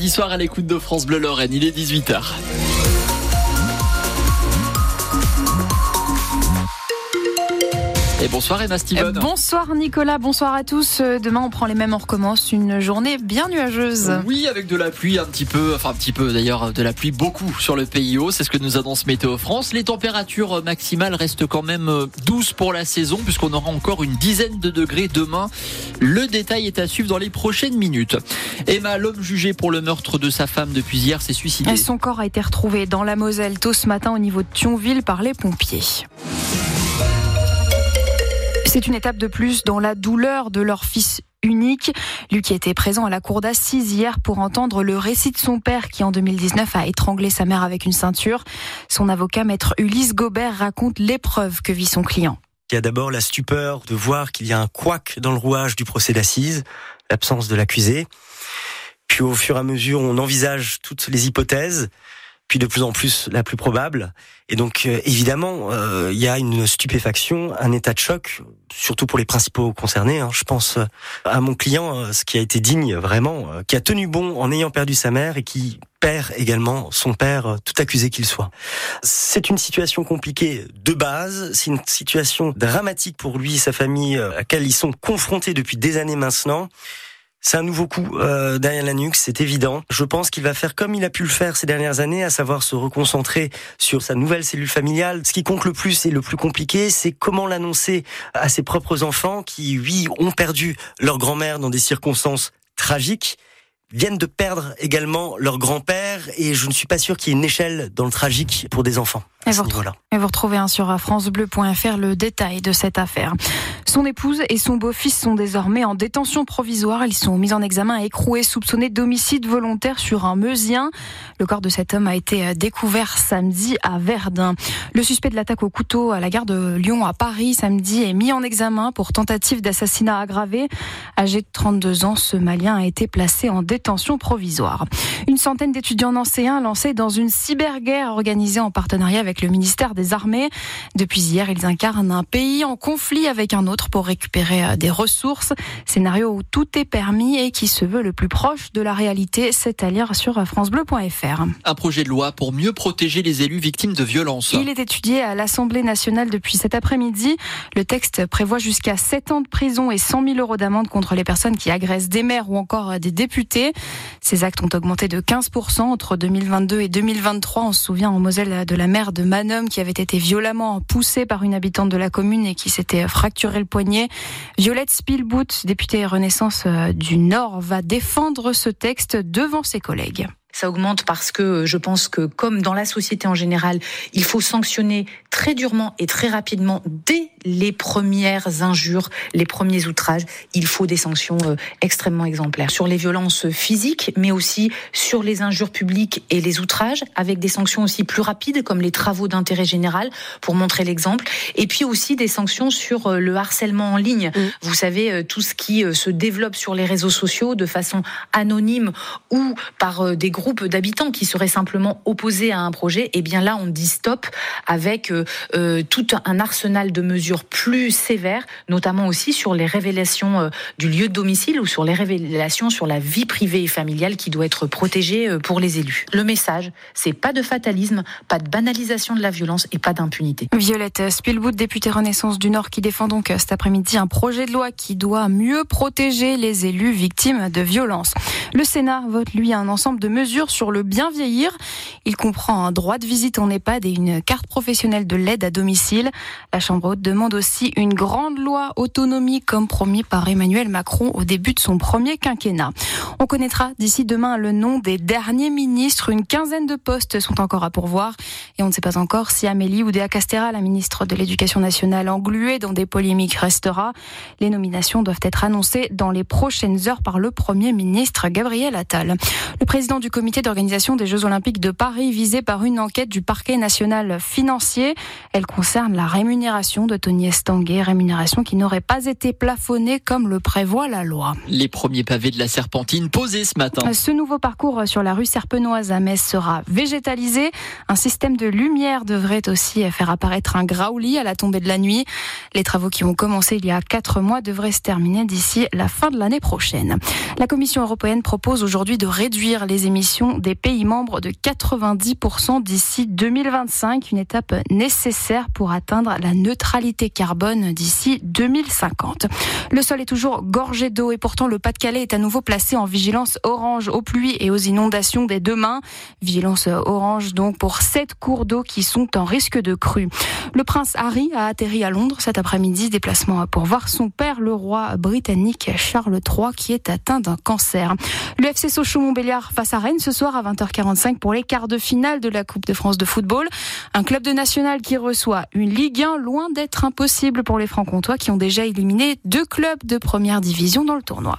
mardi soir à l'écoute de France Bleu Lorraine. Il est 18h. Et bonsoir Emma Steven. Euh, bonsoir Nicolas, bonsoir à tous. Euh, demain on prend les mêmes, on recommence une journée bien nuageuse. Oui, avec de la pluie un petit peu, enfin un petit peu d'ailleurs, de la pluie beaucoup sur le pays haut. C'est ce que nous annonce Météo France. Les températures maximales restent quand même euh, douces pour la saison puisqu'on aura encore une dizaine de degrés demain. Le détail est à suivre dans les prochaines minutes. Emma, l'homme jugé pour le meurtre de sa femme depuis hier, s'est suicidé. Son corps a été retrouvé dans la Moselle tôt ce matin au niveau de Thionville par les pompiers. C'est une étape de plus dans la douleur de leur fils unique. Lui qui était présent à la cour d'assises hier pour entendre le récit de son père qui en 2019 a étranglé sa mère avec une ceinture. Son avocat maître Ulysse Gobert raconte l'épreuve que vit son client. Il y a d'abord la stupeur de voir qu'il y a un couac dans le rouage du procès d'assises, l'absence de l'accusé. Puis au fur et à mesure, on envisage toutes les hypothèses puis de plus en plus la plus probable. Et donc euh, évidemment, euh, il y a une stupéfaction, un état de choc, surtout pour les principaux concernés. Hein. Je pense euh, à mon client, ce qui a été digne vraiment, qui a tenu bon en ayant perdu sa mère et qui perd également son père, tout accusé qu'il soit. C'est une situation compliquée de base, c'est une situation dramatique pour lui et sa famille à laquelle ils sont confrontés depuis des années maintenant. C'est un nouveau coup euh, derrière la nuque, c'est évident. Je pense qu'il va faire comme il a pu le faire ces dernières années, à savoir se reconcentrer sur sa nouvelle cellule familiale. Ce qui compte le plus et le plus compliqué, c'est comment l'annoncer à ses propres enfants qui, oui, ont perdu leur grand-mère dans des circonstances tragiques viennent de perdre également leur grand-père et je ne suis pas sûr qu'il y ait une échelle dans le tragique pour des enfants. Et vous, et vous, retrouvez hein, sur francebleu.fr le détail de cette affaire. Son épouse et son beau-fils sont désormais en détention provisoire. Ils sont mis en examen et écroués, soupçonnés d'homicide volontaire sur un Meusien. Le corps de cet homme a été euh, découvert samedi à Verdun. Le suspect de l'attaque au couteau à la gare de Lyon à Paris samedi est mis en examen pour tentative d'assassinat aggravé. Âgé de 32 ans, ce Malien a été placé en détention provisoire. Une centaine d'étudiants nancéens lancés dans une cyberguerre organisée en partenariat avec avec le ministère des Armées. Depuis hier, ils incarnent un pays en conflit avec un autre pour récupérer euh, des ressources. Scénario où tout est permis et qui se veut le plus proche de la réalité, c'est à lire sur francebleu.fr. Un projet de loi pour mieux protéger les élus victimes de violences. Il est étudié à l'Assemblée nationale depuis cet après-midi. Le texte prévoit jusqu'à 7 ans de prison et 100 000 euros d'amende contre les personnes qui agressent des maires ou encore des députés. Ces actes ont augmenté de 15% entre 2022 et 2023. On se souvient en Moselle de la maire de de Manom qui avait été violemment poussée par une habitante de la commune et qui s'était fracturé le poignet. Violette Spielboot, députée Renaissance euh, du Nord, va défendre ce texte devant ses collègues. Ça augmente parce que je pense que, comme dans la société en général, il faut sanctionner très durement et très rapidement dès les premières injures, les premiers outrages. Il faut des sanctions euh, extrêmement exemplaires sur les violences physiques, mais aussi sur les injures publiques et les outrages, avec des sanctions aussi plus rapides, comme les travaux d'intérêt général, pour montrer l'exemple. Et puis aussi des sanctions sur euh, le harcèlement en ligne. Mmh. Vous savez, euh, tout ce qui se développe sur les réseaux sociaux de façon anonyme ou par des groupes d'habitants qui seraient simplement opposés à un projet. Et eh bien là, on dit stop avec tout un arsenal de mesures plus sévères, notamment aussi sur les révélations euh, du lieu de domicile ou sur les révélations sur la vie privée et familiale qui doit être protégée euh, pour les élus. Le message, c'est pas de fatalisme, pas de banalisation de la violence et pas d'impunité. Violette Spielbout, députée Renaissance du Nord, qui défend donc euh, cet après-midi un projet de loi qui doit mieux protéger les élus victimes de violences. Le Sénat vote, lui, un ensemble de mesures sur le bien vieillir. Il comprend un droit de visite en EHPAD et une carte professionnelle de l'aide à domicile. La Chambre haute demande aussi une grande loi autonomie comme promis par Emmanuel Macron au début de son premier quinquennat. On connaîtra d'ici demain le nom des derniers ministres. Une quinzaine de postes sont encore à pourvoir et on ne sait pas encore si Amélie Oudéa Castera, la ministre de l'Éducation nationale engluée dans des polémiques, restera. Les nominations doivent être annoncées dans les prochaines heures par le Premier ministre Gabriel Attal. Le président du comité d'organisation des Jeux Olympiques de Paris visé par une enquête du parquet national financier. Elle concerne la rémunération de Tony Estanguet, rémunération qui n'aurait pas été plafonnée comme le prévoit la loi. Les premiers pavés de la Serpentine posés ce matin. Ce nouveau parcours sur la rue Serpenoise à Metz sera végétalisé. Un système de lumière devrait aussi faire apparaître un graouli à la tombée de la nuit. Les travaux qui ont commencé il y a quatre mois devraient se terminer d'ici la fin de l'année prochaine. La Commission européenne propose aujourd'hui de réduire les émissions des pays membres de 90% d'ici 2025, une étape nécessaire pour atteindre la neutralité carbone d'ici 2050. Le sol est toujours gorgé d'eau et pourtant le Pas-de-Calais est à nouveau placé en vigilance orange aux pluies et aux inondations dès demain. Vigilance orange donc pour sept cours d'eau qui sont en risque de crue. Le prince Harry a atterri à Londres cet après-midi, déplacement pour voir son père, le roi britannique Charles III, qui est atteint d'un cancer. Le FC Sochaux-Montbéliard face à Rennes ce soir à 20h45 pour les quarts de finale de la Coupe de France de football. Un club de national qui reçoit une Ligue 1 loin d'être impossible pour les Francs-Comtois qui ont déjà éliminé deux clubs de première division dans le tournoi.